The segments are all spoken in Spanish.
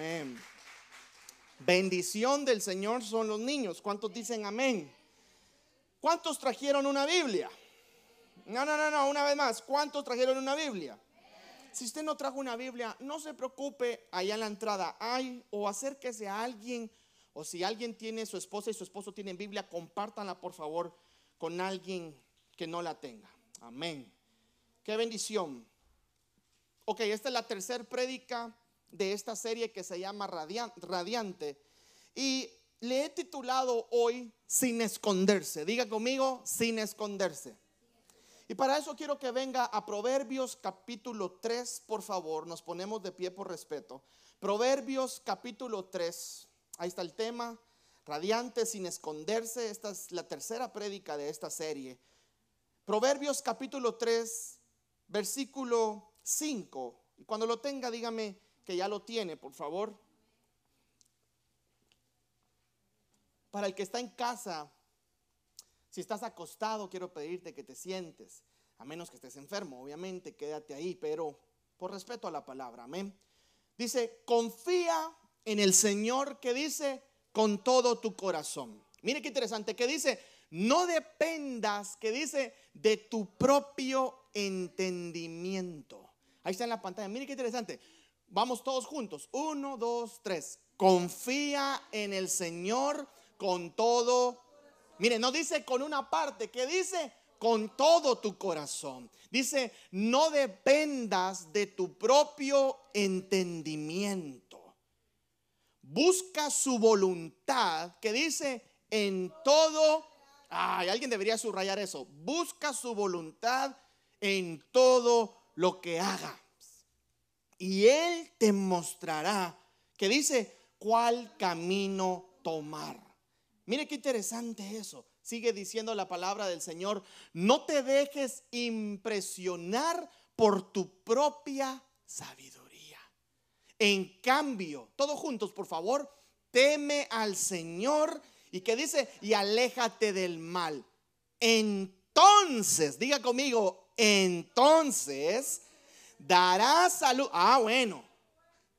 Amén. Bendición del Señor son los niños. ¿Cuántos dicen amén? ¿Cuántos trajeron una Biblia? No, no, no, no, una vez más. ¿Cuántos trajeron una Biblia? Si usted no trajo una Biblia, no se preocupe, allá en la entrada hay, o acérquese a alguien, o si alguien tiene su esposa y su esposo tienen Biblia, compártanla por favor con alguien que no la tenga. Amén. Qué bendición. Ok, esta es la tercera prédica de esta serie que se llama Radiante. Y le he titulado hoy Sin esconderse. Diga conmigo, sin esconderse. Y para eso quiero que venga a Proverbios capítulo 3, por favor. Nos ponemos de pie por respeto. Proverbios capítulo 3. Ahí está el tema. Radiante sin esconderse. Esta es la tercera prédica de esta serie. Proverbios capítulo 3, versículo 5. Y cuando lo tenga, dígame que ya lo tiene, por favor. Para el que está en casa, si estás acostado, quiero pedirte que te sientes, a menos que estés enfermo, obviamente, quédate ahí, pero por respeto a la palabra, amén. Dice, confía en el Señor que dice con todo tu corazón. Mire qué interesante, que dice, no dependas, que dice, de tu propio entendimiento. Ahí está en la pantalla, mire qué interesante. Vamos todos juntos. Uno, dos, tres. Confía en el Señor con todo Mire, no dice con una parte, que dice con todo tu corazón. Dice, no dependas de tu propio entendimiento. Busca su voluntad, que dice en todo. Ay, alguien debería subrayar eso. Busca su voluntad en todo lo que hagas. Y Él te mostrará, que dice, cuál camino tomar. Mire qué interesante eso. Sigue diciendo la palabra del Señor. No te dejes impresionar por tu propia sabiduría. En cambio, todos juntos, por favor, teme al Señor y que dice, y aléjate del mal. Entonces, diga conmigo, entonces darás salud. Ah, bueno,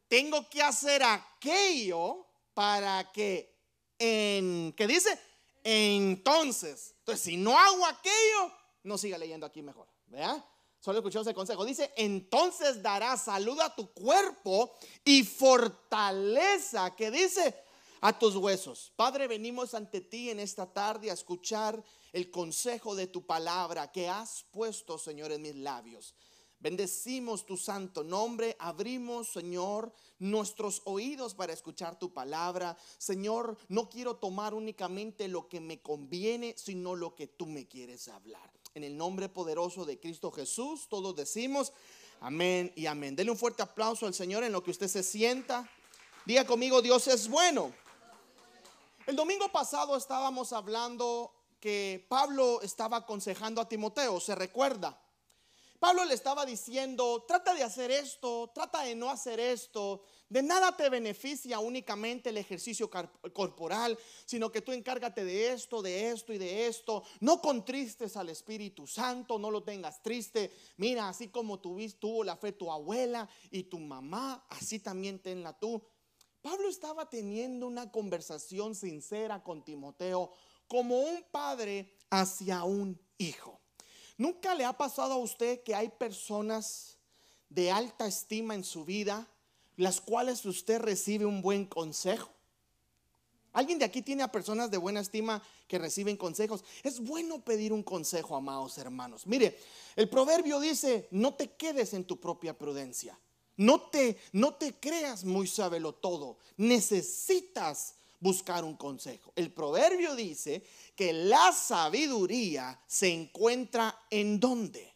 tengo que hacer aquello para que en, ¿qué dice? Entonces, entonces si no hago aquello, no siga leyendo aquí mejor, ¿vea? Solo escuchamos el consejo. Dice, entonces dará salud a tu cuerpo y fortaleza, que dice, a tus huesos. Padre, venimos ante ti en esta tarde a escuchar el consejo de tu palabra que has puesto, Señor, en mis labios. Bendecimos tu santo nombre, abrimos, Señor, nuestros oídos para escuchar tu palabra. Señor, no quiero tomar únicamente lo que me conviene, sino lo que tú me quieres hablar. En el nombre poderoso de Cristo Jesús, todos decimos amén y amén. Dele un fuerte aplauso al Señor en lo que usted se sienta. Diga conmigo, Dios es bueno. El domingo pasado estábamos hablando que Pablo estaba aconsejando a Timoteo, ¿se recuerda? Pablo le estaba diciendo, trata de hacer esto, trata de no hacer esto. De nada te beneficia únicamente el ejercicio corporal, sino que tú encárgate de esto, de esto y de esto. No contristes al Espíritu Santo, no lo tengas triste. Mira, así como tuviste, tuvo la fe tu abuela y tu mamá, así también tenla tú. Pablo estaba teniendo una conversación sincera con Timoteo como un padre hacia un hijo. ¿Nunca le ha pasado a usted que hay personas de alta estima en su vida, las cuales usted recibe un buen consejo? ¿Alguien de aquí tiene a personas de buena estima que reciben consejos? Es bueno pedir un consejo, amados hermanos. Mire, el proverbio dice, no te quedes en tu propia prudencia. No te, no te creas muy sábelo todo. Necesitas buscar un consejo. El proverbio dice que la sabiduría se encuentra en dónde?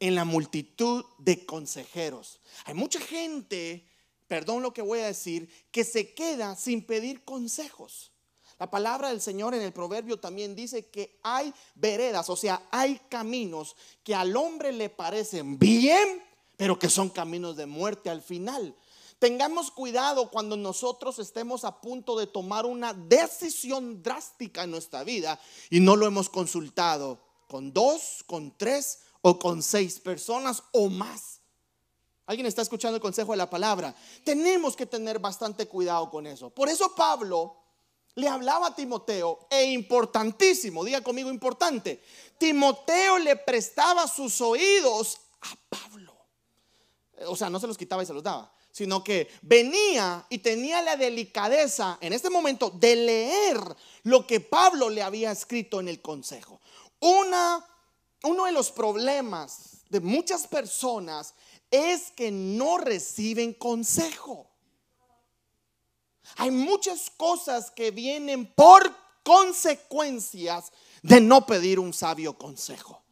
En la multitud de consejeros. Hay mucha gente, perdón lo que voy a decir, que se queda sin pedir consejos. La palabra del Señor en el proverbio también dice que hay veredas, o sea, hay caminos que al hombre le parecen bien, pero que son caminos de muerte al final. Tengamos cuidado cuando nosotros estemos a punto de tomar una decisión drástica en nuestra vida y no lo hemos consultado con dos, con tres o con seis personas o más. ¿Alguien está escuchando el consejo de la palabra? Tenemos que tener bastante cuidado con eso. Por eso Pablo le hablaba a Timoteo, e importantísimo, diga conmigo importante, Timoteo le prestaba sus oídos a Pablo. O sea, no se los quitaba y se los daba, sino que venía y tenía la delicadeza en este momento de leer lo que Pablo le había escrito en el consejo. Una, uno de los problemas de muchas personas es que no reciben consejo. Hay muchas cosas que vienen por consecuencias de no pedir un sabio consejo.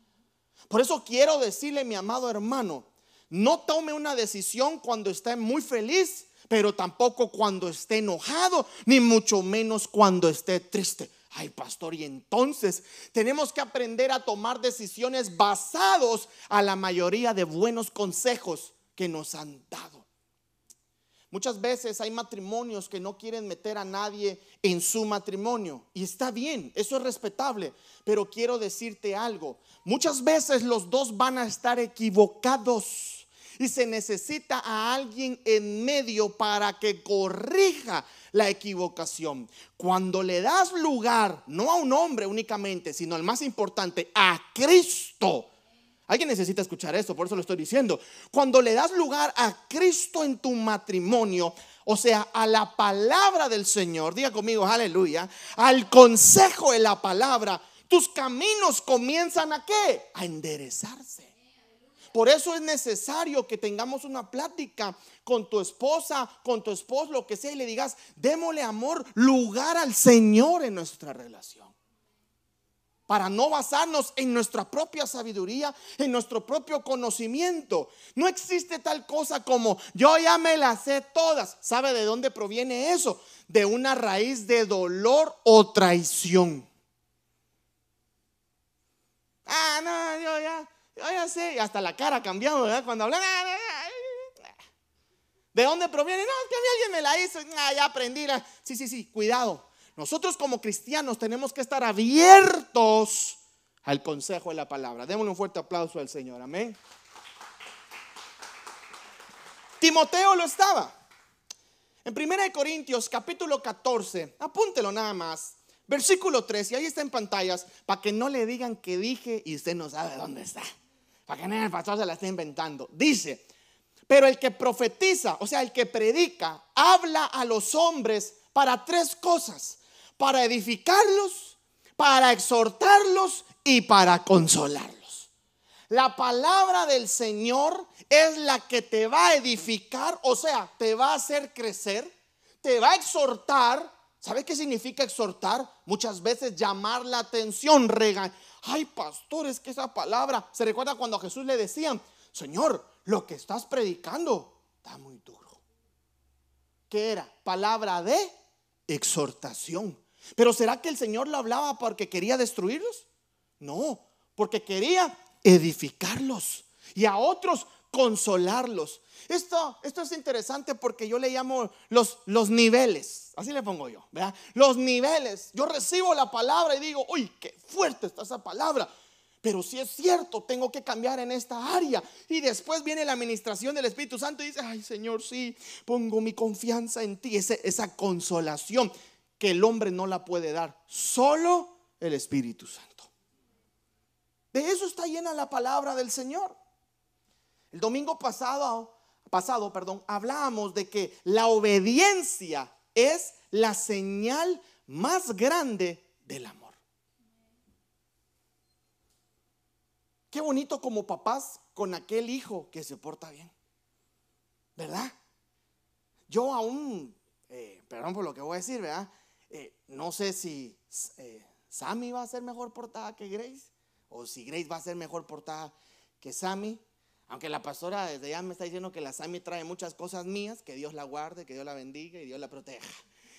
Por eso quiero decirle, mi amado hermano, no tome una decisión cuando esté muy feliz, pero tampoco cuando esté enojado, ni mucho menos cuando esté triste. Ay, pastor, y entonces tenemos que aprender a tomar decisiones basados a la mayoría de buenos consejos que nos han dado. Muchas veces hay matrimonios que no quieren meter a nadie en su matrimonio. Y está bien, eso es respetable. Pero quiero decirte algo. Muchas veces los dos van a estar equivocados y se necesita a alguien en medio para que corrija la equivocación. Cuando le das lugar, no a un hombre únicamente, sino al más importante, a Cristo. Alguien necesita escuchar esto, por eso lo estoy diciendo. Cuando le das lugar a Cristo en tu matrimonio, o sea, a la palabra del Señor, diga conmigo, aleluya, al consejo de la palabra, tus caminos comienzan a qué? A enderezarse. Por eso es necesario que tengamos una plática con tu esposa, con tu esposo, lo que sea, y le digas, démosle amor, lugar al Señor en nuestra relación. Para no basarnos en nuestra propia sabiduría, en nuestro propio conocimiento. No existe tal cosa como yo ya me las sé todas. ¿Sabe de dónde proviene eso? De una raíz de dolor o traición. Ah, no, yo ya, yo ya sé, y hasta la cara cambiado, ¿verdad? Cuando hablan. ¿De dónde proviene? No, que a mí alguien me la hizo. Ah, ya aprendí. Sí, sí, sí, cuidado. Nosotros como cristianos tenemos que estar abiertos al consejo de la palabra. Démosle un fuerte aplauso al Señor. Amén. Timoteo lo estaba. En 1 Corintios capítulo 14, apúntelo nada más. Versículo 3, y ahí está en pantallas, para que no le digan que dije y usted no sabe dónde está para que el pastor se la esté inventando. Dice, pero el que profetiza, o sea, el que predica, habla a los hombres para tres cosas, para edificarlos, para exhortarlos y para consolarlos. La palabra del Señor es la que te va a edificar, o sea, te va a hacer crecer, te va a exhortar. ¿Sabe qué significa exhortar? Muchas veces llamar la atención, ay pastor, es que esa palabra, se recuerda cuando a Jesús le decían, Señor, lo que estás predicando está muy duro. ¿Qué era? Palabra de exhortación. Pero ¿será que el Señor lo hablaba porque quería destruirlos? No, porque quería edificarlos y a otros consolarlos. Esto, esto es interesante porque yo le llamo los, los niveles. Así le pongo yo, ¿verdad? Los niveles. Yo recibo la palabra y digo, uy, qué fuerte está esa palabra. Pero si es cierto, tengo que cambiar en esta área. Y después viene la administración del Espíritu Santo y dice, ay Señor, sí, pongo mi confianza en ti. Esa, esa consolación que el hombre no la puede dar, solo el Espíritu Santo. De eso está llena la palabra del Señor. El domingo pasado pasado, perdón, hablábamos de que la obediencia es la señal más grande del amor. Qué bonito como papás con aquel hijo que se porta bien, ¿verdad? Yo aún, eh, perdón por lo que voy a decir, ¿verdad? Eh, no sé si eh, Sammy va a ser mejor portada que Grace o si Grace va a ser mejor portada que Sammy. Aunque la pastora desde ya me está diciendo que la Sami trae muchas cosas mías, que Dios la guarde, que Dios la bendiga y Dios la proteja.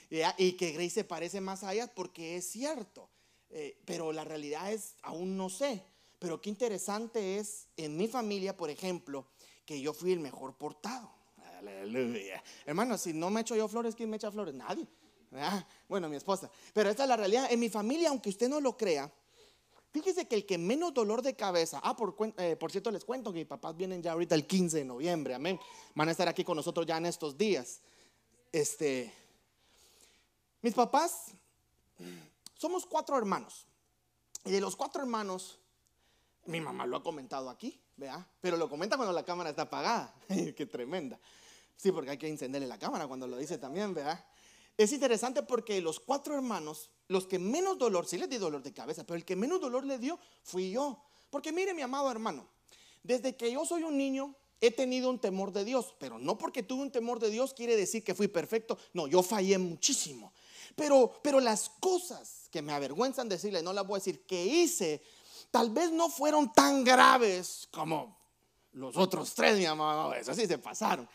Y, que Grace se parece más a ella porque es cierto. Eh, pero la realidad es, aún no sé. Pero qué interesante es en mi familia, por ejemplo, que yo fui el mejor portado. Aleluya. Hermano, si no me echo yo flores, ¿quién me echa flores? Nadie. Bueno, mi esposa. Pero esta es la realidad. En mi familia, aunque usted no lo crea, Fíjese que el que menos dolor de cabeza, ah, por, eh, por cierto les cuento que mis papás vienen ya ahorita el 15 de noviembre, amén. Van a estar aquí con nosotros ya en estos días. Este, mis papás, somos cuatro hermanos. Y de los cuatro hermanos, mi mamá lo ha comentado aquí, vea, pero lo comenta cuando la cámara está apagada. Qué tremenda. Sí, porque hay que encenderle la cámara cuando lo dice también, vea. Es interesante porque los cuatro hermanos, los que menos dolor, sí les di dolor de cabeza, pero el que menos dolor le dio fui yo. Porque mire, mi amado hermano, desde que yo soy un niño, he tenido un temor de Dios, pero no porque tuve un temor de Dios quiere decir que fui perfecto. No, yo fallé muchísimo. Pero, pero las cosas que me avergüenzan decirle, no las voy a decir, que hice, tal vez no fueron tan graves como los otros tres, mi amado. Eso sí se pasaron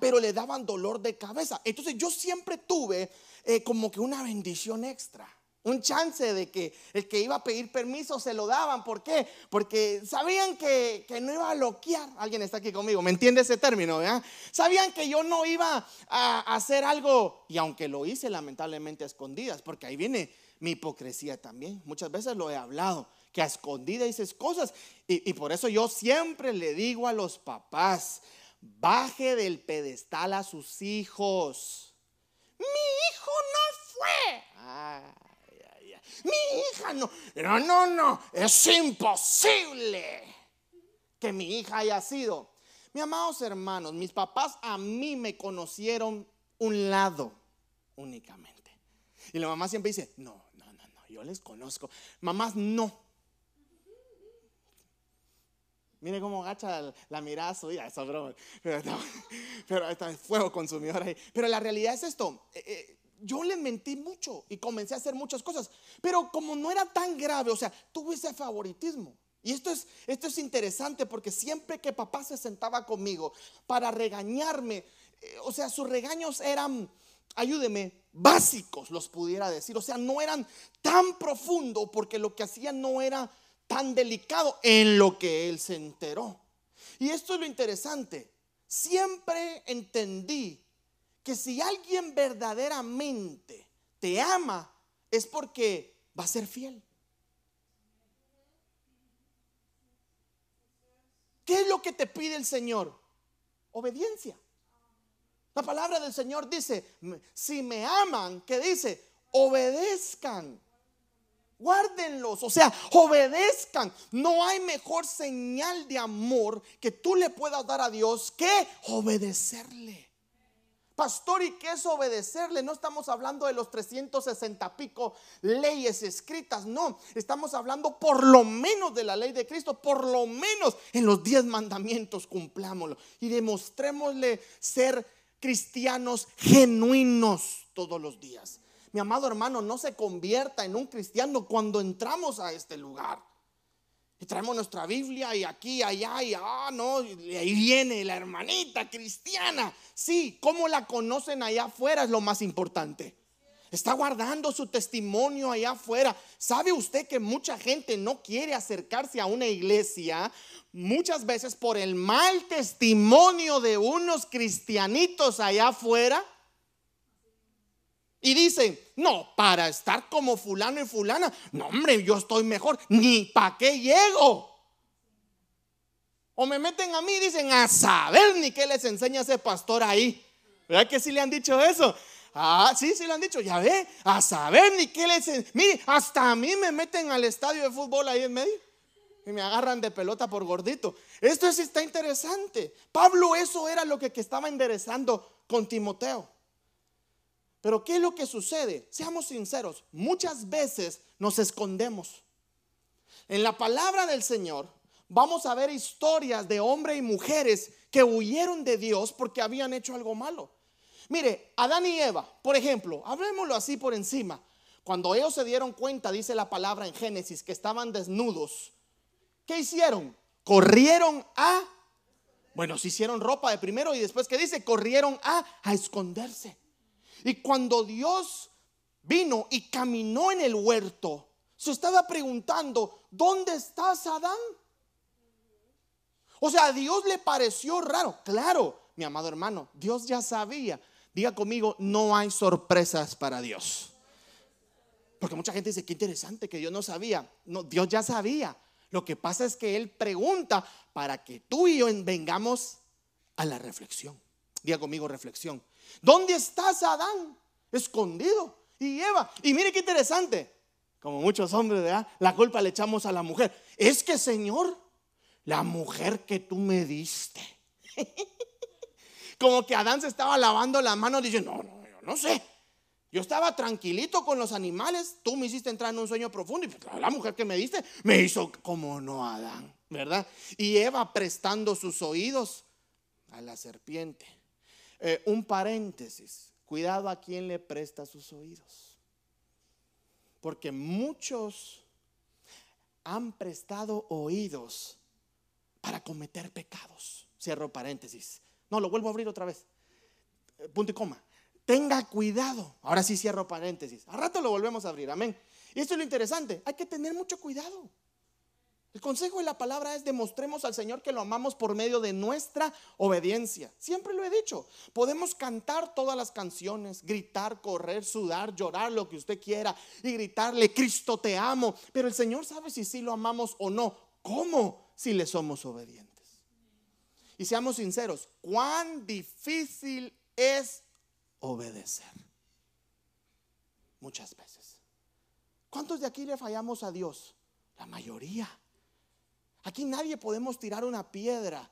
pero le daban dolor de cabeza. Entonces yo siempre tuve eh, como que una bendición extra. Un chance de que el que iba a pedir permiso se lo daban. ¿Por qué? Porque sabían que, no iba a loquear. Alguien está aquí conmigo, ¿me entiende ese término? Sabían que yo no iba a hacer algo, y aunque lo hice lamentablemente a escondidas, porque ahí viene mi hipocresía también. Muchas veces lo he hablado, que a escondidas dices cosas. y por eso yo siempre le digo a los papás, baje del pedestal a sus hijos. Mi hijo no fue. Mi hija no. No, no, no. Es imposible que mi hija haya sido. Mi amados hermanos, mis papás a mí me conocieron un lado únicamente. Y la mamá siempre dice, no, no, no, no, yo les conozco. Mamás, no. Mire cómo agacha la mirada suya, eso broma. Pero, pero está fuego consumidor ahí. Pero la realidad es esto. Eh, eh, yo le mentí mucho y comencé a hacer muchas cosas. Pero como no era tan grave, o sea, tuve ese favoritismo. Y esto es, esto es interesante porque siempre que papá se sentaba conmigo para regañarme, eh, o sea, sus regaños eran, ayúdeme, básicos, los pudiera decir. O sea, no eran tan profundos porque lo que hacían no era tan delicado en lo que él se enteró. Y esto es lo interesante. Siempre entendí que si alguien verdaderamente te ama, es porque va a ser fiel. ¿Qué es lo que te pide el Señor? Obediencia. La palabra del Señor dice, si me aman, ¿qué dice? Obedezcan Guárdenlos, o sea, obedezcan. No hay mejor señal de amor que tú le puedas dar a Dios que obedecerle. Pastor, ¿y qué es obedecerle? No estamos hablando de los 360 pico leyes escritas, no. Estamos hablando por lo menos de la ley de Cristo, por lo menos en los 10 mandamientos cumplámoslo y demostrémosle ser cristianos genuinos todos los días. Mi amado hermano, no se convierta en un cristiano cuando entramos a este lugar. Traemos nuestra Biblia y aquí, allá, y ah, no, y ahí viene la hermanita cristiana. Sí, ¿cómo la conocen allá afuera? Es lo más importante. Está guardando su testimonio allá afuera. ¿Sabe usted que mucha gente no quiere acercarse a una iglesia muchas veces por el mal testimonio de unos cristianitos allá afuera? Y dicen, no, para estar como fulano y fulana, no hombre, yo estoy mejor, ni para qué llego. O me meten a mí y dicen, a saber ni qué les enseña ese pastor ahí. ¿Verdad que sí le han dicho eso? Ah, sí, sí le han dicho, ya ve, a saber ni qué les enseña. Mire, hasta a mí me meten al estadio de fútbol ahí en medio y me agarran de pelota por gordito. Esto sí está interesante. Pablo eso era lo que estaba enderezando con Timoteo. Pero ¿qué es lo que sucede? Seamos sinceros, muchas veces nos escondemos. En la palabra del Señor vamos a ver historias de hombres y mujeres que huyeron de Dios porque habían hecho algo malo. Mire, Adán y Eva, por ejemplo, hablemoslo así por encima. Cuando ellos se dieron cuenta, dice la palabra en Génesis, que estaban desnudos, ¿qué hicieron? Corrieron a, bueno, se hicieron ropa de primero y después, ¿qué dice? Corrieron a, a esconderse. Y cuando Dios vino y caminó en el huerto, se estaba preguntando, ¿dónde estás, Adán? O sea, a Dios le pareció raro. Claro, mi amado hermano, Dios ya sabía. Diga conmigo, no hay sorpresas para Dios. Porque mucha gente dice, qué interesante que Dios no sabía. No, Dios ya sabía. Lo que pasa es que Él pregunta para que tú y yo vengamos a la reflexión. Diga conmigo reflexión. ¿Dónde estás, Adán? Escondido. Y Eva. Y mire qué interesante. Como muchos hombres. La culpa le echamos a la mujer. Es que, Señor, la mujer que tú me diste. Como que Adán se estaba lavando la mano diciendo, no, no, yo no sé. Yo estaba tranquilito con los animales, tú me hiciste entrar en un sueño profundo y pues, la mujer que me diste me hizo como no Adán, ¿verdad? Y Eva prestando sus oídos a la serpiente. Eh, un paréntesis, cuidado a quien le presta sus oídos. Porque muchos han prestado oídos para cometer pecados. Cierro paréntesis. No, lo vuelvo a abrir otra vez. Eh, punto y coma. Tenga cuidado. Ahora sí cierro paréntesis. A rato lo volvemos a abrir. Amén. Y esto es lo interesante. Hay que tener mucho cuidado. El consejo de la palabra es demostremos al Señor que lo amamos por medio de nuestra obediencia. Siempre lo he dicho. Podemos cantar todas las canciones, gritar, correr, sudar, llorar, lo que usted quiera y gritarle, Cristo te amo. Pero el Señor sabe si sí lo amamos o no. ¿Cómo? Si le somos obedientes. Y seamos sinceros, cuán difícil es obedecer. Muchas veces. ¿Cuántos de aquí le fallamos a Dios? La mayoría. Aquí nadie podemos tirar una piedra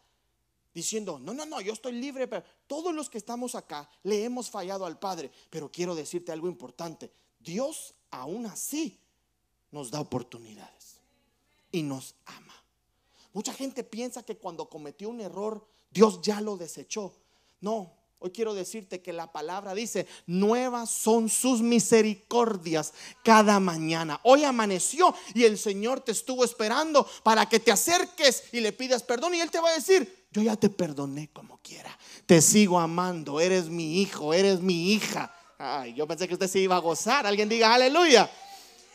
diciendo, no, no, no, yo estoy libre, pero todos los que estamos acá le hemos fallado al Padre. Pero quiero decirte algo importante. Dios aún así nos da oportunidades y nos ama. Mucha gente piensa que cuando cometió un error, Dios ya lo desechó. No, Hoy quiero decirte que la palabra dice, nuevas son sus misericordias cada mañana. Hoy amaneció y el Señor te estuvo esperando para que te acerques y le pidas perdón y Él te va a decir, yo ya te perdoné como quiera. Te sigo amando, eres mi hijo, eres mi hija. Ay, yo pensé que usted se iba a gozar. Alguien diga, aleluya.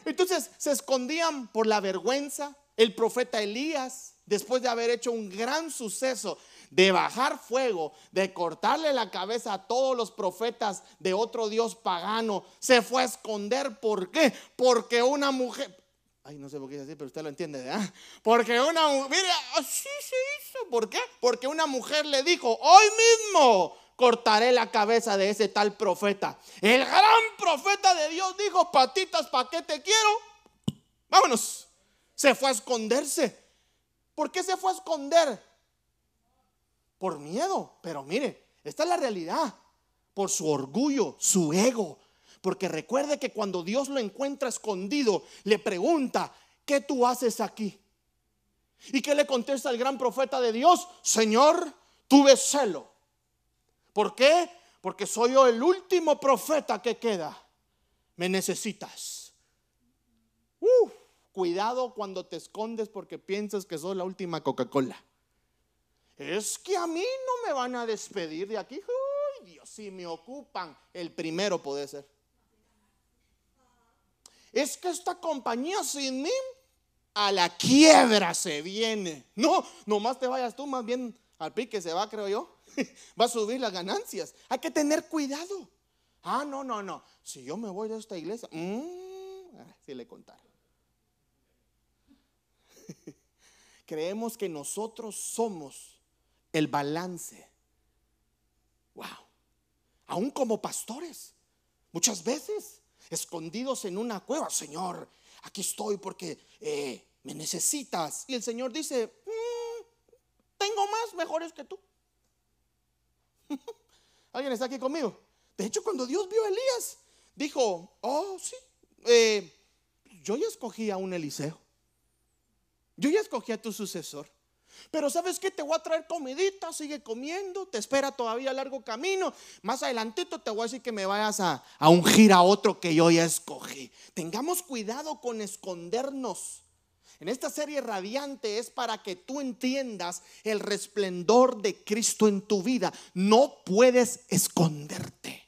Entonces se escondían por la vergüenza. El profeta Elías, después de haber hecho un gran suceso, de bajar fuego, de cortarle la cabeza a todos los profetas de otro Dios pagano, se fue a esconder. ¿Por qué? Porque una mujer, Ay, no sé por qué es así, pero usted lo entiende, ¿verdad? Porque una mujer, mire, así se hizo. ¿Por qué? Porque una mujer le dijo, hoy mismo cortaré la cabeza de ese tal profeta. El gran profeta de Dios dijo, patitas, ¿para qué te quiero? Vámonos. Se fue a esconderse. ¿Por qué se fue a esconder? Por miedo. Pero mire, esta es la realidad. Por su orgullo, su ego. Porque recuerde que cuando Dios lo encuentra escondido, le pregunta, ¿qué tú haces aquí? ¿Y qué le contesta el gran profeta de Dios? Señor, tuve celo. ¿Por qué? Porque soy yo el último profeta que queda. Me necesitas. cuidado cuando te escondes porque piensas que soy la última Coca-Cola es que a mí no me van a despedir de aquí. Uy, Dios, si me ocupan, el primero puede ser. Es que esta compañía sin mí a la quiebra se viene. No, nomás te vayas tú, más bien al pique se va, creo yo. Va a subir las ganancias. Hay que tener cuidado. Ah, no, no, no. Si yo me voy de esta iglesia, mmm, si le contaron. Creemos que nosotros somos el balance. Wow. Aún como pastores, muchas veces escondidos en una cueva, Señor, aquí estoy porque eh, me necesitas. Y el Señor dice, mm, tengo más mejores que tú. ¿Alguien está aquí conmigo? De hecho, cuando Dios vio a Elías, dijo, oh, sí, eh, yo ya escogí a un Eliseo. Yo ya escogí a tu sucesor. Pero sabes que te voy a traer comidita, sigue comiendo, te espera todavía largo camino. Más adelantito te voy a decir que me vayas a, a ungir a otro que yo ya escogí. Tengamos cuidado con escondernos. En esta serie radiante es para que tú entiendas el resplendor de Cristo en tu vida. No puedes esconderte.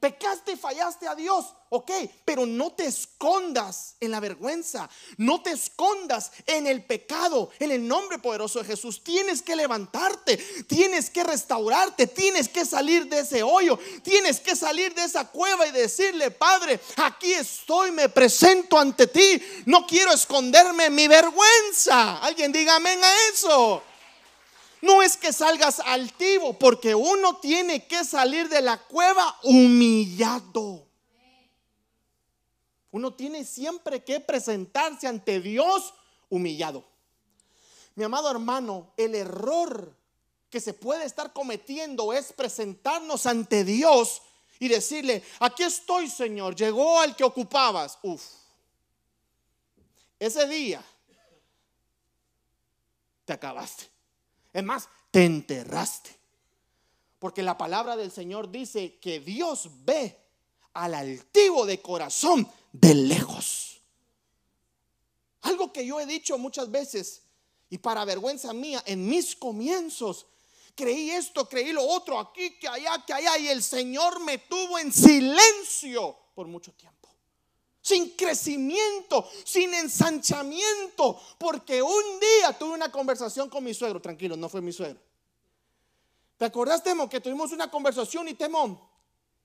Pecaste y fallaste a Dios, ok, pero no te escondas en la vergüenza, no te escondas en el pecado, en el nombre poderoso de Jesús. Tienes que levantarte, tienes que restaurarte, tienes que salir de ese hoyo, tienes que salir de esa cueva y decirle, Padre, aquí estoy, me presento ante ti, no quiero esconderme mi vergüenza. Alguien diga amén a eso. No es que salgas altivo, porque uno tiene que salir de la cueva humillado. Uno tiene siempre que presentarse ante Dios humillado. Mi amado hermano, el error que se puede estar cometiendo es presentarnos ante Dios y decirle, aquí estoy Señor, llegó al que ocupabas. Uf, ese día te acabaste. Es más, te enterraste. Porque la palabra del Señor dice que Dios ve al altivo de corazón de lejos. Algo que yo he dicho muchas veces y para vergüenza mía en mis comienzos, creí esto, creí lo otro, aquí, que allá, que allá, y el Señor me tuvo en silencio por mucho tiempo sin crecimiento, sin ensanchamiento, porque un día tuve una conversación con mi suegro, tranquilo, no fue mi suegro. ¿Te acordás, Temo, que tuvimos una conversación y Temo,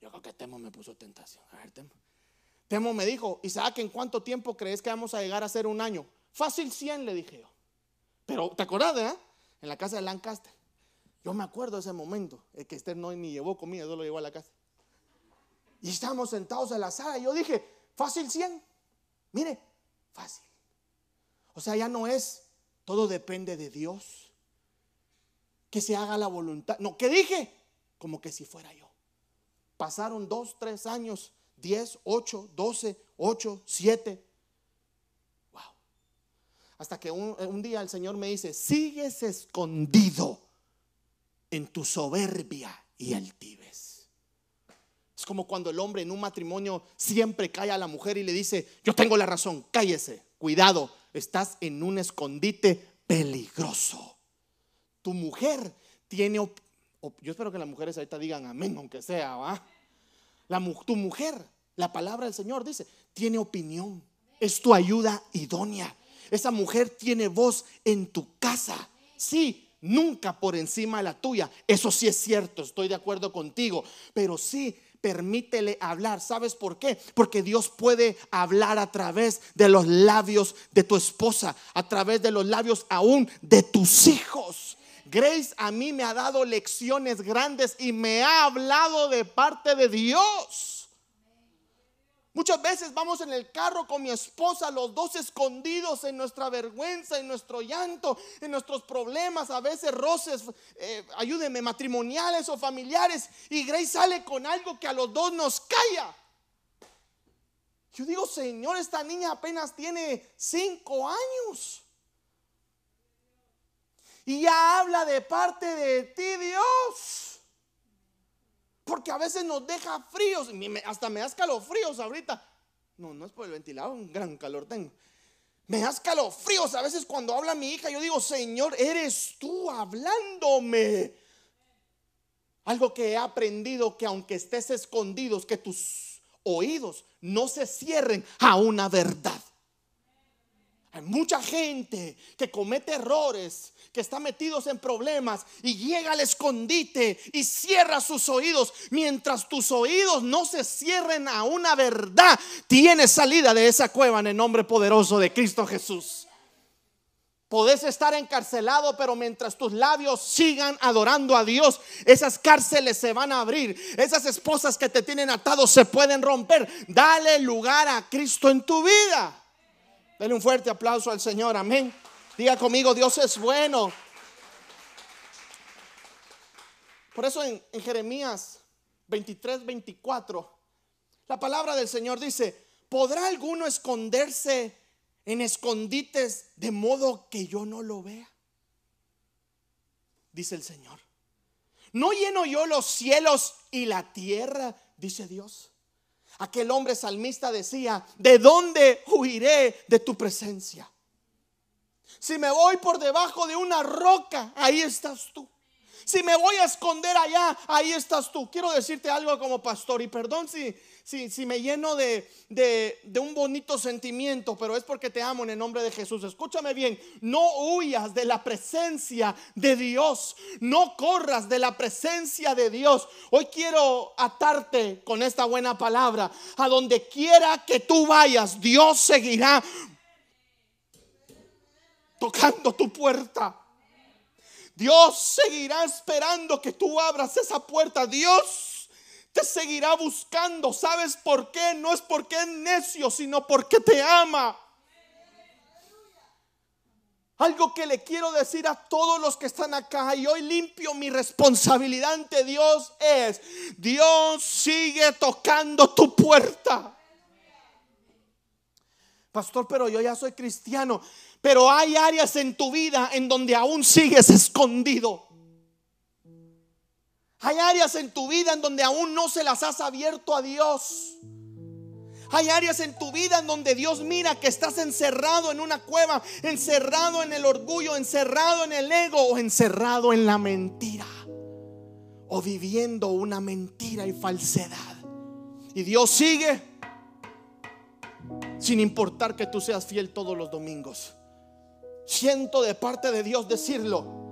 yo creo que Temo me puso tentación. A ver, Temo. Temo me dijo, Isaac, ¿en cuánto tiempo crees que vamos a llegar a ser un año? Fácil 100, le dije yo. Pero, ¿te acordás, eh? En la casa de Lancaster. Yo me acuerdo de ese momento, el que Esther no ni llevó comida, solo lo llevó a la casa. Y estábamos sentados en la sala y yo dije, Fácil 100. Mire, fácil. O sea, ya no es, todo depende de Dios. Que se haga la voluntad. No, ¿qué dije? Como que si fuera yo. Pasaron dos, tres años, diez, ocho, doce, ocho, siete. Wow. Hasta que un, un día el Señor me dice, sigues escondido en tu soberbia y altivez. Es como cuando el hombre en un matrimonio siempre cae a la mujer y le dice, yo tengo la razón, cállese, cuidado, estás en un escondite peligroso. Tu mujer tiene, yo espero que las mujeres ahorita digan amén, aunque sea, ¿va? La, tu mujer, la palabra del Señor dice, tiene opinión, es tu ayuda idónea. Esa mujer tiene voz en tu casa. Sí, nunca por encima de la tuya. Eso sí es cierto, estoy de acuerdo contigo. Pero sí permítele hablar. ¿Sabes por qué? Porque Dios puede hablar a través de los labios de tu esposa, a través de los labios aún de tus hijos. Grace a mí me ha dado lecciones grandes y me ha hablado de parte de Dios. Muchas veces vamos en el carro con mi esposa, los dos escondidos en nuestra vergüenza, en nuestro llanto, en nuestros problemas, a veces roces, eh, ayúdenme, matrimoniales o familiares. Y Grace sale con algo que a los dos nos calla. Yo digo, Señor, esta niña apenas tiene cinco años. Y ya habla de parte de ti, Dios. Porque a veces nos deja fríos. Hasta me da escalofríos ahorita. No, no es por el ventilador, un gran calor tengo. Me da escalofríos a veces cuando habla mi hija. Yo digo, Señor, eres tú hablándome. Algo que he aprendido que aunque estés escondidos, que tus oídos no se cierren a una verdad. Hay mucha gente que comete errores, que está metidos en problemas y llega al escondite y cierra sus oídos. Mientras tus oídos no se cierren a una verdad, tienes salida de esa cueva en el nombre poderoso de Cristo Jesús. Podés estar encarcelado, pero mientras tus labios sigan adorando a Dios, esas cárceles se van a abrir. Esas esposas que te tienen atado se pueden romper. Dale lugar a Cristo en tu vida. Denle un fuerte aplauso al Señor, amén. Diga conmigo, Dios es bueno. Por eso en, Jeremías 23, 24, la palabra del Señor dice, ¿podrá alguno esconderse en escondites de modo que yo no lo vea? Dice el Señor. ¿No lleno yo los cielos y la tierra? Dice Dios. Aquel hombre salmista decía, ¿de dónde huiré de tu presencia? Si me voy por debajo de una roca, ahí estás tú. Si me voy a esconder allá, ahí estás tú. Quiero decirte algo como pastor y perdón si, si, si me lleno de, de, de, un bonito sentimiento, pero es porque te amo en el nombre de Jesús. Escúchame bien, no huyas de la presencia de Dios, no corras de la presencia de Dios. Hoy quiero atarte con esta buena palabra. A donde quiera que tú vayas, Dios seguirá tocando tu puerta. Dios seguirá esperando que tú abras esa puerta. Dios te seguirá buscando. ¿Sabes por qué? No es porque es necio, sino porque te ama. Algo que le quiero decir a todos los que están acá y hoy limpio mi responsabilidad ante Dios es, Dios sigue tocando tu puerta. Pastor, pero yo ya soy cristiano. Pero hay áreas en tu vida en donde aún sigues escondido. Hay áreas en tu vida en donde aún no se las has abierto a Dios. Hay áreas en tu vida en donde Dios mira que estás encerrado en una cueva, encerrado en el orgullo, encerrado en el ego o encerrado en la mentira. O viviendo una mentira y falsedad. Y Dios sigue sin importar que tú seas fiel todos los domingos. Siento de parte de Dios decirlo.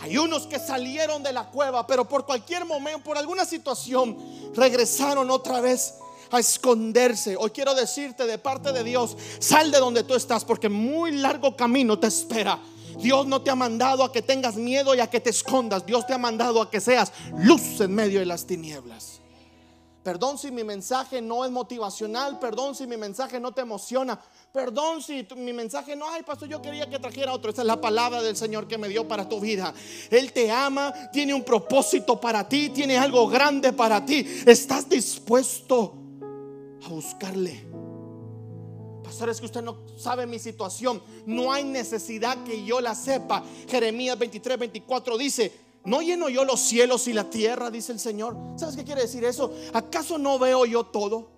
Hay unos que salieron de la cueva, pero por cualquier momento, por alguna situación, regresaron otra vez a esconderse. Hoy quiero decirte de parte de Dios, sal de donde tú estás, porque muy largo camino te espera. Dios no te ha mandado a que tengas miedo y a que te escondas. Dios te ha mandado a que seas luz en medio de las tinieblas. Perdón si mi mensaje no es motivacional, perdón si mi mensaje no te emociona, Perdón si mi mensaje no, ay pastor, yo quería que trajera otro. Esa es la palabra del Señor que me dio para tu vida. Él te ama, tiene un propósito para ti, tiene algo grande para ti. ¿Estás dispuesto a buscarle? Pastor, es que usted no sabe mi situación. No hay necesidad que yo la sepa. Jeremías 23, 24 dice, ¿no lleno yo los cielos y la tierra? Dice el Señor. ¿Sabes qué quiere decir eso? ¿Acaso no veo yo todo?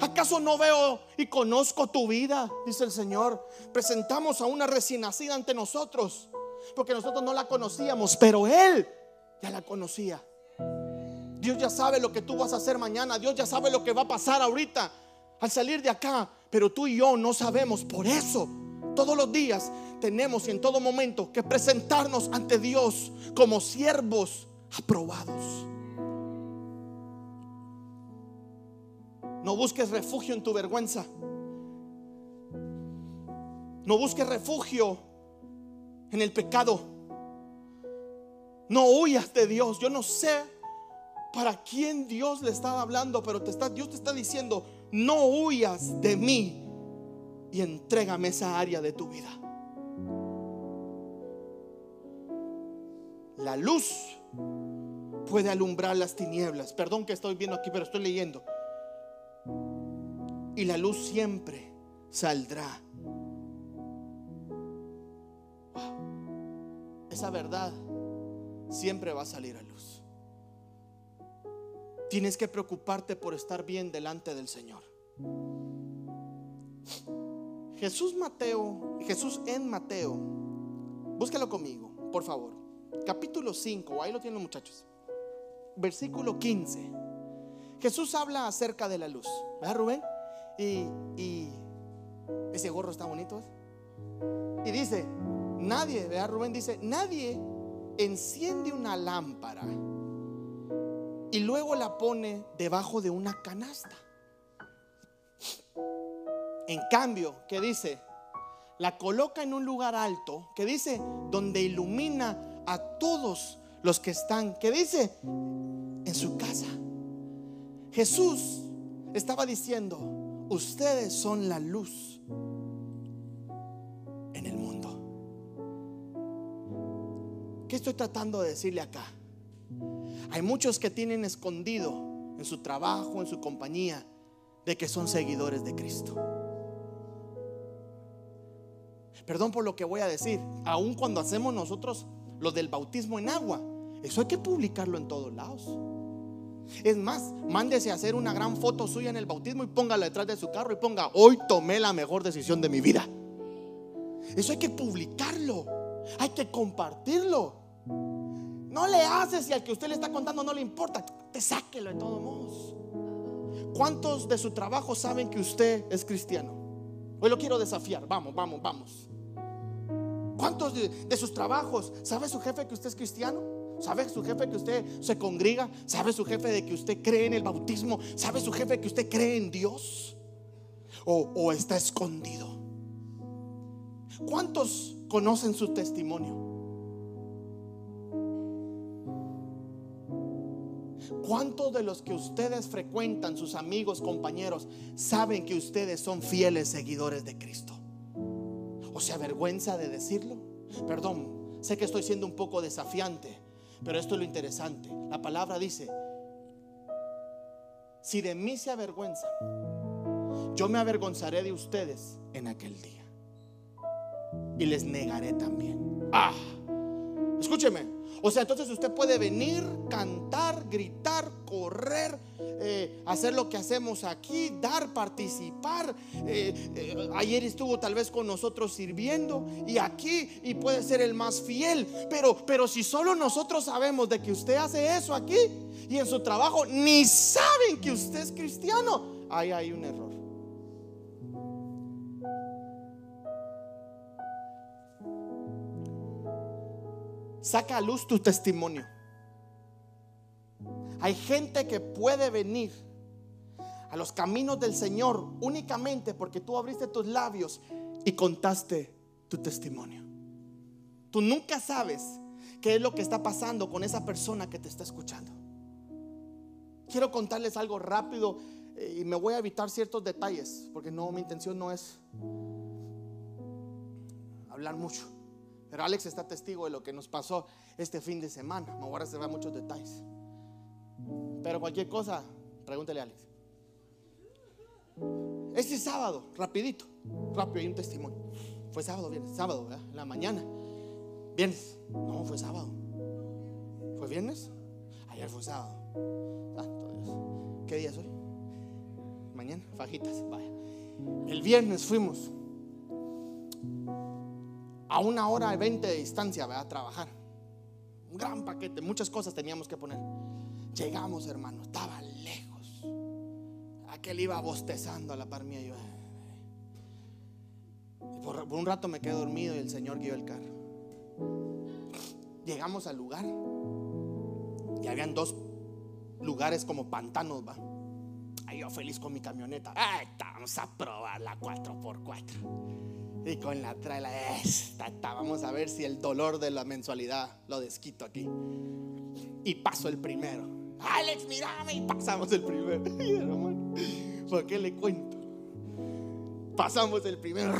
¿Acaso no veo y conozco tu vida? Dice el Señor. Presentamos a una recién nacida ante nosotros, porque nosotros no la conocíamos, pero Él ya la conocía. Dios ya sabe lo que tú vas a hacer mañana, Dios ya sabe lo que va a pasar ahorita al salir de acá, pero tú y yo no sabemos. Por eso, todos los días tenemos en todo momento que presentarnos ante Dios como siervos aprobados. No busques refugio en tu vergüenza. No busques refugio en el pecado. No huyas de Dios. Yo no sé para quién Dios le estaba hablando, pero te está, Dios te está diciendo, no huyas de mí y entrégame esa área de tu vida. La luz puede alumbrar las tinieblas. Perdón que estoy viendo aquí, pero estoy leyendo y la luz siempre saldrá. Esa verdad siempre va a salir a luz. Tienes que preocuparte por estar bien delante del Señor. Jesús Mateo, Jesús en Mateo, búscalo conmigo, por favor. Capítulo 5, ahí lo tienen muchachos. Versículo 15. Jesús habla acerca de la luz. ¿Verdad, Rubén? Y, ese gorro está bonito. Y dice, nadie, vea Rubén dice, nadie enciende una lámpara y luego la pone debajo de una canasta. En cambio, ¿qué dice? La coloca en un lugar alto, que dice, donde ilumina a todos los que están, que dice, en su casa. Jesús estaba diciendo, ustedes son la luz en el mundo. ¿Qué estoy tratando de decirle acá? Hay muchos que tienen escondido en su trabajo, en su compañía, de que son seguidores de Cristo. Perdón por lo que voy a decir, aun cuando hacemos nosotros lo del bautismo en agua, eso hay que publicarlo en todos lados. Es más, mándese a hacer una gran foto suya en el bautismo y póngala detrás de su carro y ponga, hoy tomé la mejor decisión de mi vida. Eso hay que publicarlo, hay que compartirlo. No le hace si al que usted le está contando no le importa. Te sáquelo de todos modos. ¿Cuántos de su trabajo saben que usted es cristiano? Hoy lo quiero desafiar. Vamos, vamos, vamos. ¿Cuántos de, sus trabajos sabe su jefe que usted es cristiano? ¿Sabe su jefe que usted se congrega? ¿Sabe su jefe de que usted cree en el bautismo? ¿Sabe su jefe que usted cree en Dios? ¿O, o está escondido? ¿Cuántos conocen su testimonio? ¿Cuántos de los que ustedes frecuentan, sus amigos, compañeros, saben que ustedes son fieles seguidores de Cristo? ¿O se avergüenza de decirlo? Perdón, sé que estoy siendo un poco desafiante, pero esto es lo interesante. La palabra dice, si de mí se avergüenza, yo me avergonzaré de ustedes en aquel día. Y les negaré también. Ah, escúcheme. O sea, entonces usted puede venir, cantar, gritar, correr, eh, hacer lo que hacemos aquí, dar, participar. Eh, eh, ayer estuvo tal vez con nosotros sirviendo y aquí y puede ser el más fiel. Pero, pero si solo nosotros sabemos de que usted hace eso aquí y en su trabajo ni saben que usted es cristiano, ahí hay un error. Saca a luz tu testimonio. Hay gente que puede venir a los caminos del Señor únicamente porque tú abriste tus labios y contaste tu testimonio. Tú nunca sabes qué es lo que está pasando con esa persona que te está escuchando. Quiero contarles algo rápido eh, y me voy a evitar ciertos detalles porque no, mi intención no es hablar mucho. Pero Alex está testigo de lo que nos pasó este fin de semana. Me voy a reservar muchos detalles. Pero cualquier cosa, pregúntele a Alex. Este sábado, rapidito, rápido, hay un testimonio. Fue sábado, viernes, sábado, ¿verdad? La mañana. Viernes. No, fue sábado. ¿Fue viernes? Ayer fue sábado. ¿Qué día es hoy? Mañana, fajitas, vaya. El viernes fuimos a una hora y veinte de distancia a trabajar. Un gran paquete, muchas cosas teníamos que poner. Llegamos, hermano, estaba lejos. Aquel iba bostezando a la par mía. Yo, por, por un rato me quedé dormido y el Señor guió el carro. Llegamos al lugar y habían dos lugares como pantanos, va. Ahí yo feliz con mi camioneta. Vamos a probar la 4x4. Y con la traila esta, vamos a ver si el dolor de la mensualidad lo desquito aquí. Y paso el primero. Alex, mírame. Y pasamos el primero. ¿Por qué le cuento? Pasamos el primero.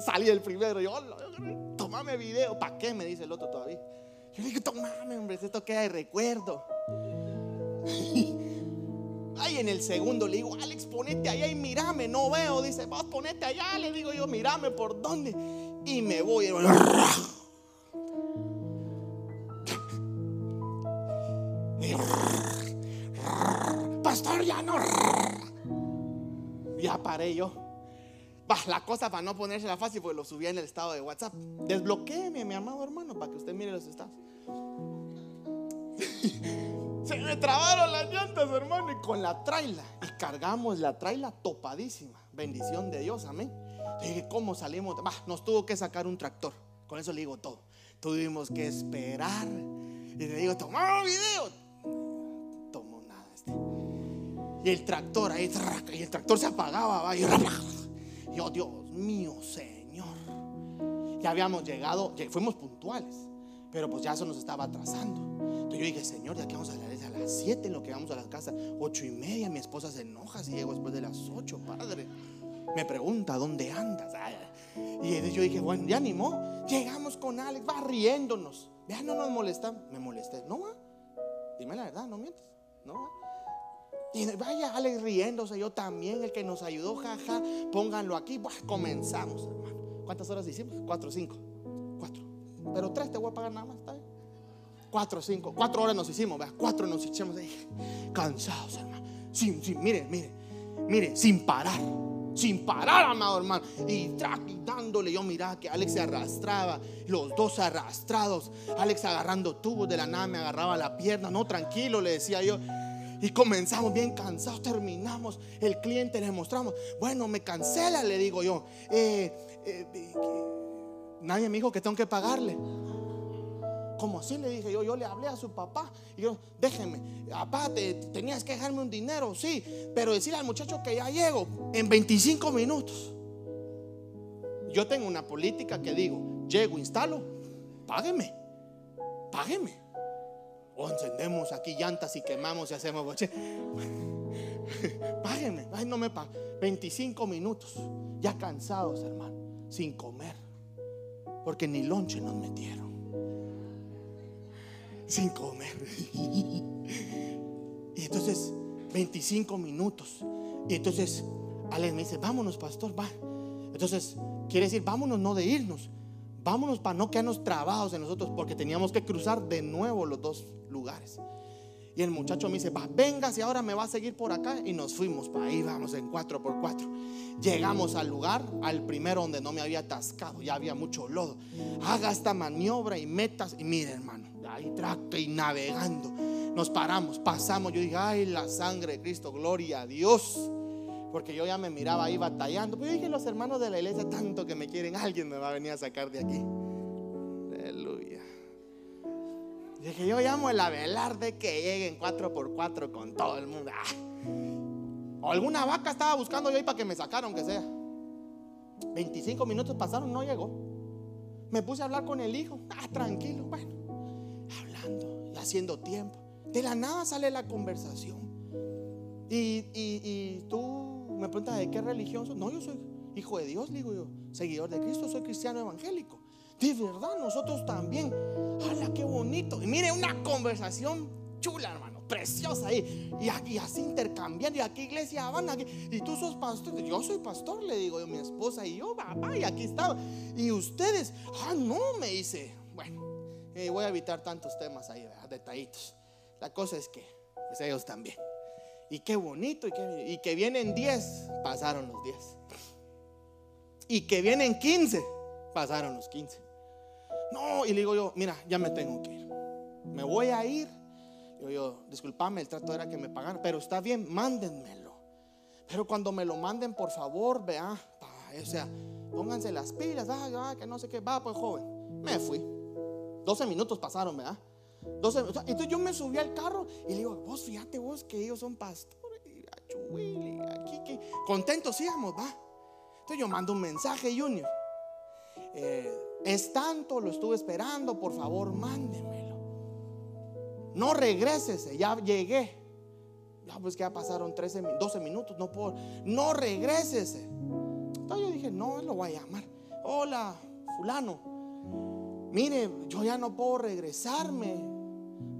Salí el primero. Yo, tomame video. ¿Para qué? Me dice el otro todavía. Yo le digo, tomame, hombre, esto queda de recuerdo. En el segundo le digo, Alex, ponete allá y mírame, no veo. Dice, vos ponete allá, le digo yo, mírame por dónde. Y me voy. Pastor, ya no. Ya paré yo. la cosa para no ponérsela fácil, pues lo subí en el estado de WhatsApp. Desbloquéeme, mi amado hermano, para que usted mire los estados. Se me trabaron las llantas, hermano, y con la traila. Y cargamos la traila topadísima. Bendición de Dios, amén. dije, ¿cómo salimos? nos tuvo que sacar un tractor. Con eso le digo todo. Tuvimos que esperar. Y le digo, toma video. Tomó nada. Este. Y el tractor ahí, y el tractor se apagaba. Y yo, Dios mío, Señor. Ya habíamos llegado, fuimos puntuales. Pero pues ya eso nos estaba atrasando. Entonces yo dije, Señor, ya que vamos a salir a las 7 en lo que vamos a la casa, ocho y media, mi esposa se enoja si llego después de las 8, padre. Me pregunta, ¿dónde andas? Y yo dije, bueno, ya animó. Llegamos con Alex, va riéndonos. Ya no nos molesta. Me molesté. No va. Dime la verdad, no mientes. No va. Y vaya Alex riéndose, yo también, el que nos ayudó, jaja, pónganlo aquí. comenzamos, hermano. ¿Cuántas horas hicimos? Cuatro, cinco. Cuatro. Pero tres te voy a pagar nada más, ¿está bien? Cuatro, cinco, cuatro horas nos hicimos, ¿verdad? cuatro nos hicimos ahí, cansados, hermano. Sin, sin, mire, mire, mire, sin parar. sin parar, amado hermano. Y, dándole, yo miraba que Alex se arrastraba, los dos arrastrados. Alex agarrando tubos de la nada, me agarraba la pierna. No, tranquilo, le decía yo. Y comenzamos bien cansados, terminamos. El cliente le mostramos, bueno, me cancela, le digo yo. Eh, eh, nadie me dijo que tengo que pagarle. Como así le dije yo, yo le hablé a su papá y yo, déjeme, papá, tenías que dejarme un dinero, sí, pero decirle al muchacho que ya llego en 25 minutos. Yo tengo una política que digo, llego, instalo, págueme, págueme. O encendemos aquí llantas y quemamos y hacemos boche. Págueme, ay, no me paga. 25 minutos, ya cansados, hermano, sin comer, porque ni lonche nos metieron sin comer. Y entonces, 25 minutos. Y entonces, Alex me dice, vámonos, pastor, va. Entonces, quiere decir, vámonos, no de irnos. Vámonos para no quedarnos trabados en nosotros, porque teníamos que cruzar de nuevo los dos lugares. Y el muchacho me dice, va, venga, si ahora me va a seguir por acá. Y nos fuimos para ahí, vamos en 4x4. Llegamos al lugar, al primero donde no me había atascado, ya había mucho lodo. Haga esta maniobra y metas. Y mire, hermano, ahí tracto y navegando. Nos paramos, pasamos. Yo dije, ay, la sangre de Cristo, gloria a Dios. Porque yo ya me miraba ahí batallando. Pues yo dije, los hermanos de la iglesia, tanto que me quieren, alguien me va a venir a sacar de aquí. Dije, yo llamo el avelar de que lleguen 4x4 con todo el mundo. Ah. O alguna vaca estaba buscando yo ahí para que me sacaran, aunque sea. 25 minutos pasaron, no llegó. Me puse a hablar con el hijo. Ah, tranquilo, bueno hablando y haciendo tiempo. De la nada sale la conversación. Y, y, tú me preguntas de qué religión soy. No, yo soy hijo de Dios, digo yo, seguidor de Cristo, soy cristiano evangélico. De verdad, nosotros también. ¡Hala, qué bonito! Y mire, una conversación chula, hermano, preciosa ahí. Y, así intercambiando. Y aquí iglesia van, aquí. Y tú sos pastor. Yo soy pastor, le digo yo, mi esposa y yo, papá, y aquí estaba. Y ustedes, ah, no, me dice. Bueno, eh, voy a evitar tantos temas ahí, detallitos. La cosa es que pues ellos también. Y qué bonito, y que vienen 10, pasaron los 10. Y que vienen 15, pasaron los 15. No, y le digo yo, mira, ya me tengo que ir. Me voy a ir. Yo, yo, disculpame, el trato era que me pagaran, pero está bien, mándenmelo. Pero cuando me lo manden, por favor, vea, o sea, pónganse las pilas, ah, que no sé qué, va, pues joven. Me fui. 12 minutos pasaron, ¿verdad? 12, entonces yo me subí al carro y le digo, vos fíjate vos que ellos son pastores, y aquí, que contentos íbamos, va. Entonces yo mando un mensaje, Junior. Eh, es tanto, lo estuve esperando, por favor, mándemelo. No regreses, ya llegué. Ya pues que ya pasaron 13, 12 minutos, no puedo. No regreses. Entonces yo dije, no, lo voy a llamar. Hola, fulano mire, yo ya no puedo regresarme.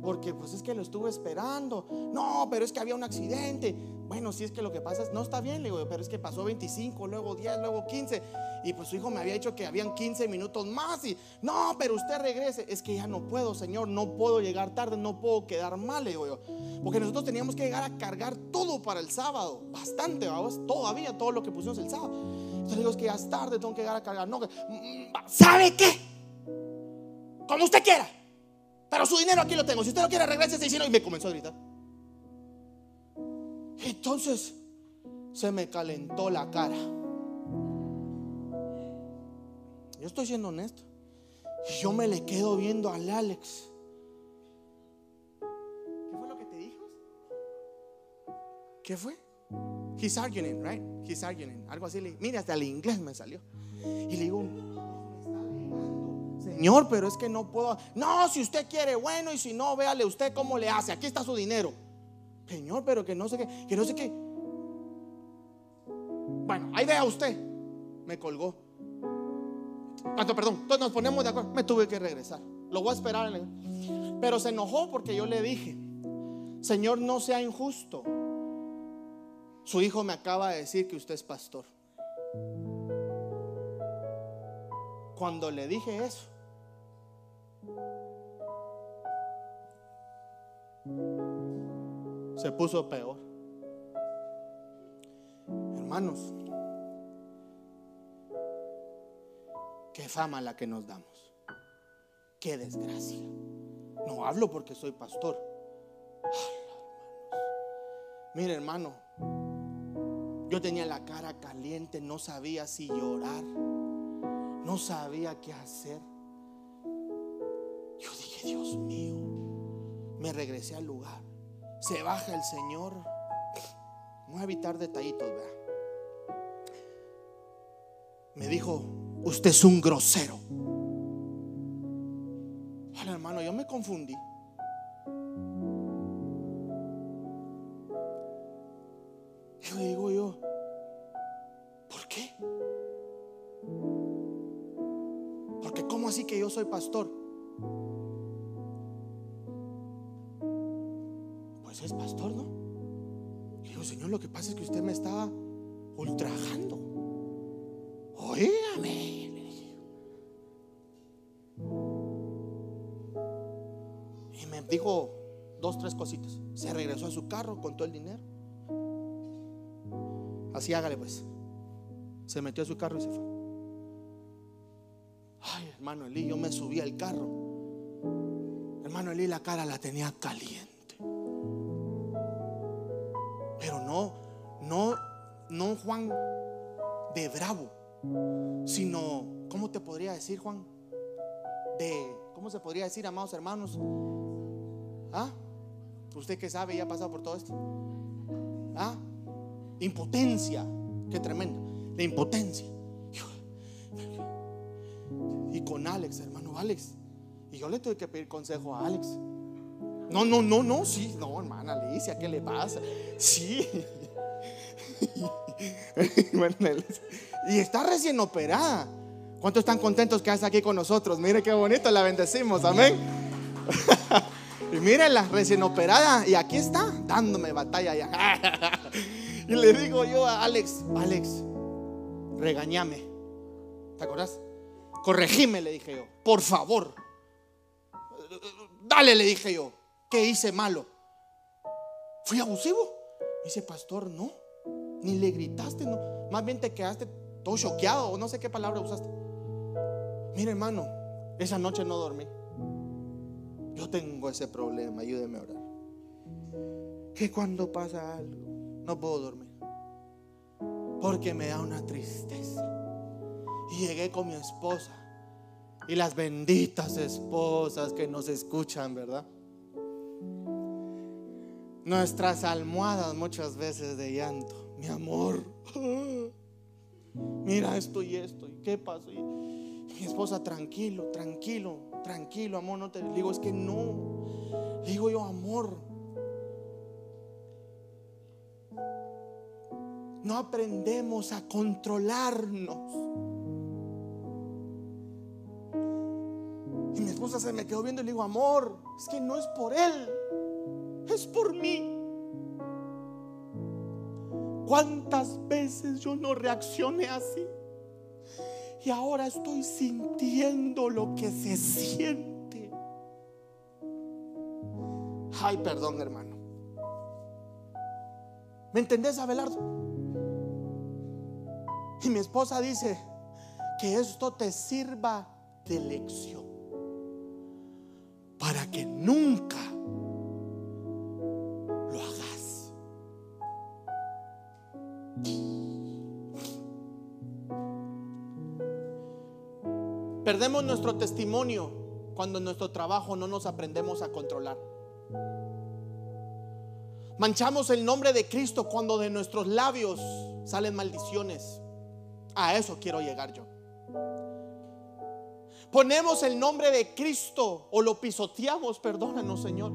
Porque pues es que lo estuve esperando. No, pero es que había un accidente. Bueno, si es que lo que pasa es, no está bien, le digo, pero es que pasó 25, luego 10, luego 15. Y pues su hijo me había dicho que habían 15 minutos más. Y no, pero usted regrese. Es que ya no puedo, Señor, no puedo llegar tarde, no puedo quedar mal, le digo yo. Porque nosotros teníamos que llegar a cargar todo para el sábado. Bastante, vamos, todavía todo lo que pusimos el sábado. Entonces digo, es que ya es tarde, tengo que llegar a cargar. No, mm, ¿sabe qué? como usted quiera. Pero su dinero aquí lo tengo. Si usted no quiere, regrese ese dinero. Y me comenzó a gritar. Entonces se me calentó la cara. Yo estoy siendo honesto. Y yo me le quedo viendo al Alex. ¿Qué fue lo que te dijo? ¿Qué fue? He's arguing, right? He's arguing. Algo así. Mira, hasta el inglés me salió. Y le digo, Señor, pero es que no puedo. No, si usted quiere, bueno, y si no, véale usted cómo le hace. Aquí está su dinero. Señor, pero que no sé qué, que no sé qué. Bueno, ahí vea usted. Me colgó. Tanto, perdón. Entonces nos ponemos de acuerdo. Me tuve que regresar. Lo voy a esperar. Pero se enojó porque yo le dije, Señor, no sea injusto. Su hijo me acaba de decir que usted es pastor. Cuando le dije eso, se puso peor. Hermanos, qué fama la que nos damos. Qué desgracia. No hablo porque soy pastor. Oh, Mire, hermano, yo tenía la cara caliente, no sabía si llorar, no sabía qué hacer. Yo dije, Dios mío, me regresé al lugar. Se baja el Señor. Voy a evitar detallitos, vea. Me dijo, usted es un grosero. Hola, hermano, yo me confundí. Y digo yo, ¿por qué? Porque ¿cómo así que yo soy pastor? Lo que pasa es que usted me está ultrajando. Oígame. Y me dijo dos, tres cositas. Se regresó a su carro con todo el dinero. Así hágale pues. Se metió a su carro y se fue. Ay, hermano Eli, yo me subí al carro. Hermano Eli, la cara la tenía caliente. No, no, no Juan de bravo, sino, ¿cómo te podría decir, Juan? De, ¿cómo se podría decir, amados hermanos? ¿Ah? Usted que sabe, ya ha pasado por todo esto. ¿Ah? Impotencia. Qué tremendo. La impotencia. Y con Alex, hermano Alex. Y yo le tuve que pedir consejo a Alex. No, no, no, no, sí. No, hermana Alicia, ¿qué le pasa? Sí. y está recién operada. ¿Cuántos están contentos que está aquí con nosotros? Mire qué bonito, la bendecimos, amén. y mírenla, recién operada. Y aquí está, dándome batalla y le digo yo a Alex, Alex, regañame. ¿Te acuerdas? Corregime, le dije yo. Por favor. Dale, le dije yo. ¿Qué hice malo? ¿Fui abusivo? Dice, pastor, no. Ni le gritaste, no. Más bien te quedaste todo choqueado o no sé qué palabra usaste. Mire, hermano, esa noche no dormí. Yo tengo ese problema, ayúdeme a orar. Que cuando pasa algo, no puedo dormir. Porque me da una tristeza. Y llegué con mi esposa. Y las benditas esposas que nos escuchan, ¿verdad? Nuestras almohadas muchas veces de llanto. Mi amor, mira esto y esto. ¿Y qué pasó? Y mi esposa, tranquilo, tranquilo, tranquilo, amor. No te digo, es que no. digo yo, amor. No aprendemos a controlarnos. Y mi esposa se me quedó viendo y le digo, amor, es que no es por él, es por mí. ¿Cuántas veces yo no reaccioné así? Y ahora estoy sintiendo lo que se siente. Ay, perdón, hermano. ¿Me entendés, Abelardo? Y mi esposa dice que esto te sirva de lección para que nunca Perdemos nuestro testimonio cuando en nuestro trabajo no nos aprendemos a controlar. Manchamos el nombre de Cristo cuando de nuestros labios salen maldiciones. A eso quiero llegar yo. Ponemos el nombre de Cristo o lo pisoteamos, perdónanos Señor.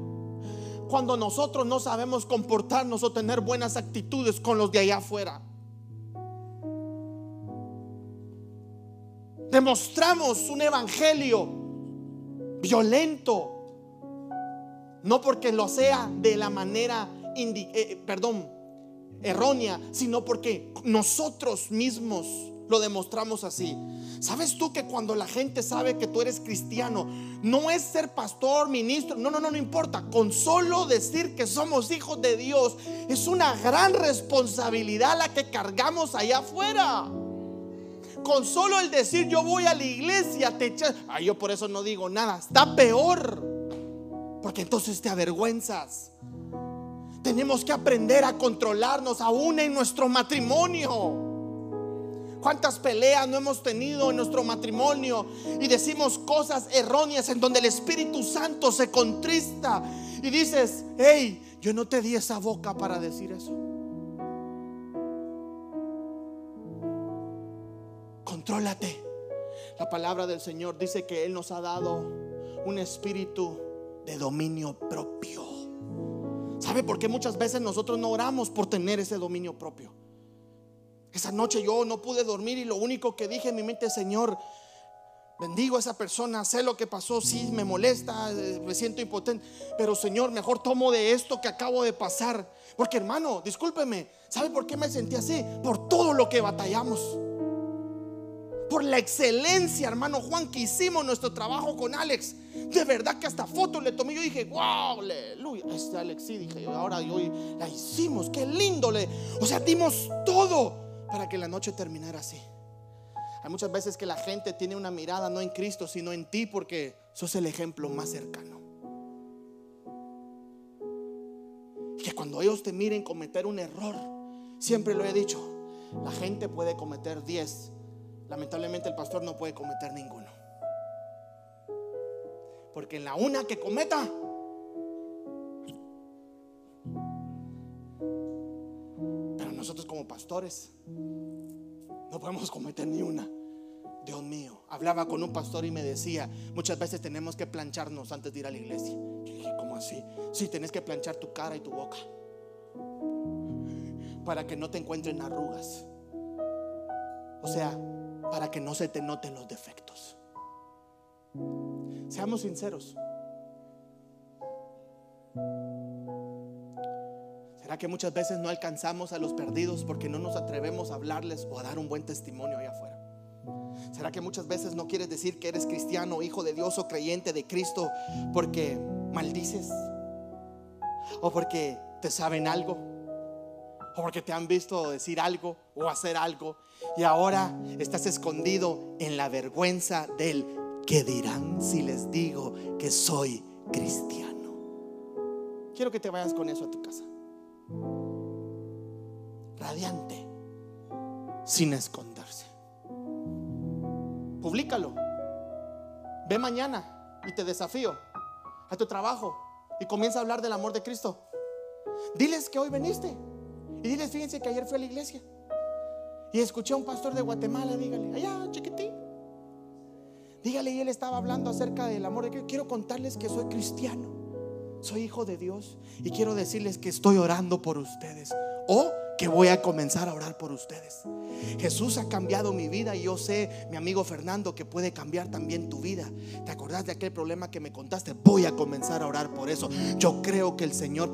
Cuando nosotros no sabemos comportarnos o tener buenas actitudes con los de allá afuera. Demostramos un evangelio violento. No porque lo sea de la manera, eh, perdón, errónea, sino porque nosotros mismos lo demostramos así. ¿Sabes tú que cuando la gente sabe que tú eres cristiano, no es ser pastor, ministro, no, no, no, no importa, con solo decir que somos hijos de Dios, es una gran responsabilidad la que cargamos allá afuera. Con solo el decir yo voy a la iglesia te echas. Ay, yo por eso no digo nada. Está peor. Porque entonces te avergüenzas. Tenemos que aprender a controlarnos aún en nuestro matrimonio. ¿Cuántas peleas no hemos tenido en nuestro matrimonio? Y decimos cosas erróneas en donde el Espíritu Santo se contrista. Y dices, hey, yo no te di esa boca para decir eso. Contrólate. La palabra del Señor dice que Él nos ha dado un espíritu de dominio propio. ¿Sabe por qué muchas veces nosotros no oramos por tener ese dominio propio? Esa noche yo no pude dormir y lo único que dije en mi mente, Señor, bendigo a esa persona, sé lo que pasó, sí me molesta, eh, me siento impotente, pero Señor, mejor tomo de esto que acabo de pasar. Porque hermano, discúlpeme, ¿sabe por qué me sentí así? Por todo lo que batallamos por la excelencia, hermano Juan, que hicimos nuestro trabajo con Alex. De verdad que hasta fotos le tomé. Yo dije, wow, aleluya. Este Alex sí, dije, ahora hoy la hicimos, qué lindo. O sea, dimos todo para que la noche terminara así. Hay muchas veces que la gente tiene una mirada no en Cristo, sino en ti, porque sos el ejemplo más cercano. Que cuando ellos te miren cometer un error, siempre lo he dicho, la gente puede cometer 10 lamentablemente el pastor no puede cometer ninguno. Porque en la una que cometa, pero nosotros como pastores no podemos cometer ni una. Dios mío, hablaba con un pastor y me decía, muchas veces tenemos que plancharnos antes de ir a la iglesia. Yo dije, ¿cómo así? Sí, tenés que planchar tu cara y tu boca para que no te encuentren arrugas. O sea, para que no se te noten los defectos. Seamos sinceros. ¿Será que muchas veces no alcanzamos a los perdidos porque no nos atrevemos a hablarles o a dar un buen testimonio allá afuera? ¿Será que muchas veces no quieres decir que eres cristiano, hijo de Dios o creyente de Cristo porque maldices? ¿O porque te saben algo? ¿O porque te han visto decir algo o hacer algo y ahora estás escondido en la vergüenza del que dirán si les digo que soy cristiano. Quiero que te vayas con eso a tu casa. Radiante, sin esconderse. Publícalo. Ve mañana y te desafío a tu trabajo y comienza a hablar del amor de Cristo. Diles que hoy veniste y diles, fíjense que ayer fui a la iglesia. Y escuché a un pastor de Guatemala, dígale, allá, chiquitín. Dígale, y él estaba hablando acerca del amor de Cristo. Quiero contarles que soy cristiano, soy hijo de Dios y quiero decirles que estoy orando por ustedes o que voy a comenzar a orar por ustedes. Jesús ha cambiado mi vida y yo sé, mi amigo Fernando, que puede cambiar también tu vida. ¿Te acordás de aquel problema que me contaste? Voy a comenzar a orar por eso. Yo creo que el Señor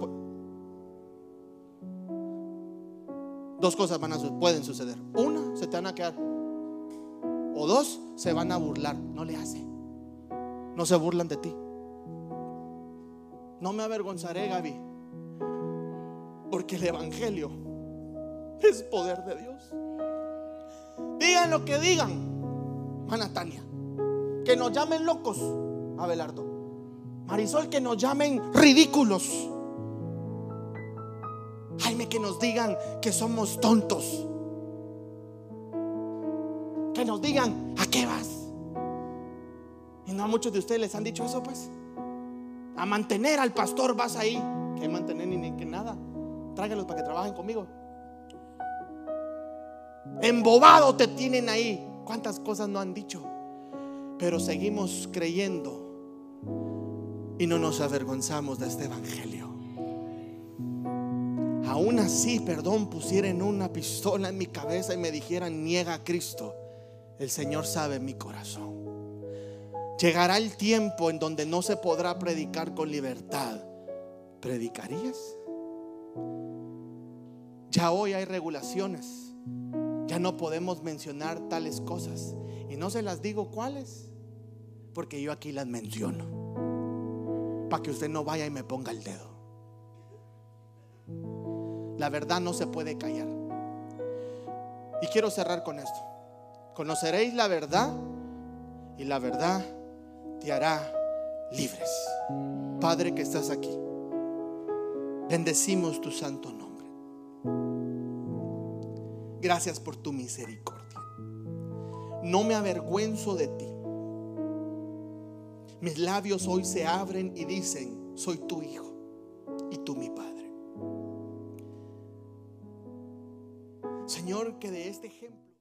dos cosas van a, pueden suceder. Una, se te van a quedar. O dos, se van a burlar. No le hace. No se burlan de ti. No me avergonzaré, Gaby. Porque el Evangelio es poder de Dios. Digan lo que digan, Manatania. Que nos llamen locos, Abelardo. Marisol, que nos llamen ridículos. Jaime, que nos digan que somos tontos. Que nos digan, ¿a qué vas? Y no a muchos de ustedes les han dicho eso, pues. A mantener al pastor vas ahí. Que mantener ni, que nada. Tráigalos para que trabajen conmigo. Embobado te tienen ahí. ¿Cuántas cosas no han dicho? Pero seguimos creyendo y no nos avergonzamos de este evangelio aún así, perdón, pusieran una pistola en mi cabeza y me dijeran, niega a Cristo, el Señor sabe mi corazón. Llegará el tiempo en donde no se podrá predicar con libertad. ¿Predicarías? Ya hoy hay regulaciones. Ya no podemos mencionar tales cosas. Y no se las digo cuáles, porque yo aquí las menciono. Para que usted no vaya y me ponga el dedo. La verdad no se puede callar. Y quiero cerrar con esto. Conoceréis la verdad y la verdad te hará libres. Padre que estás aquí, bendecimos tu santo nombre. Gracias por tu misericordia. No me avergüenzo de ti. Mis labios hoy se abren y dicen, soy tu hijo y tú mi padre. Señor, que de este ejemplo...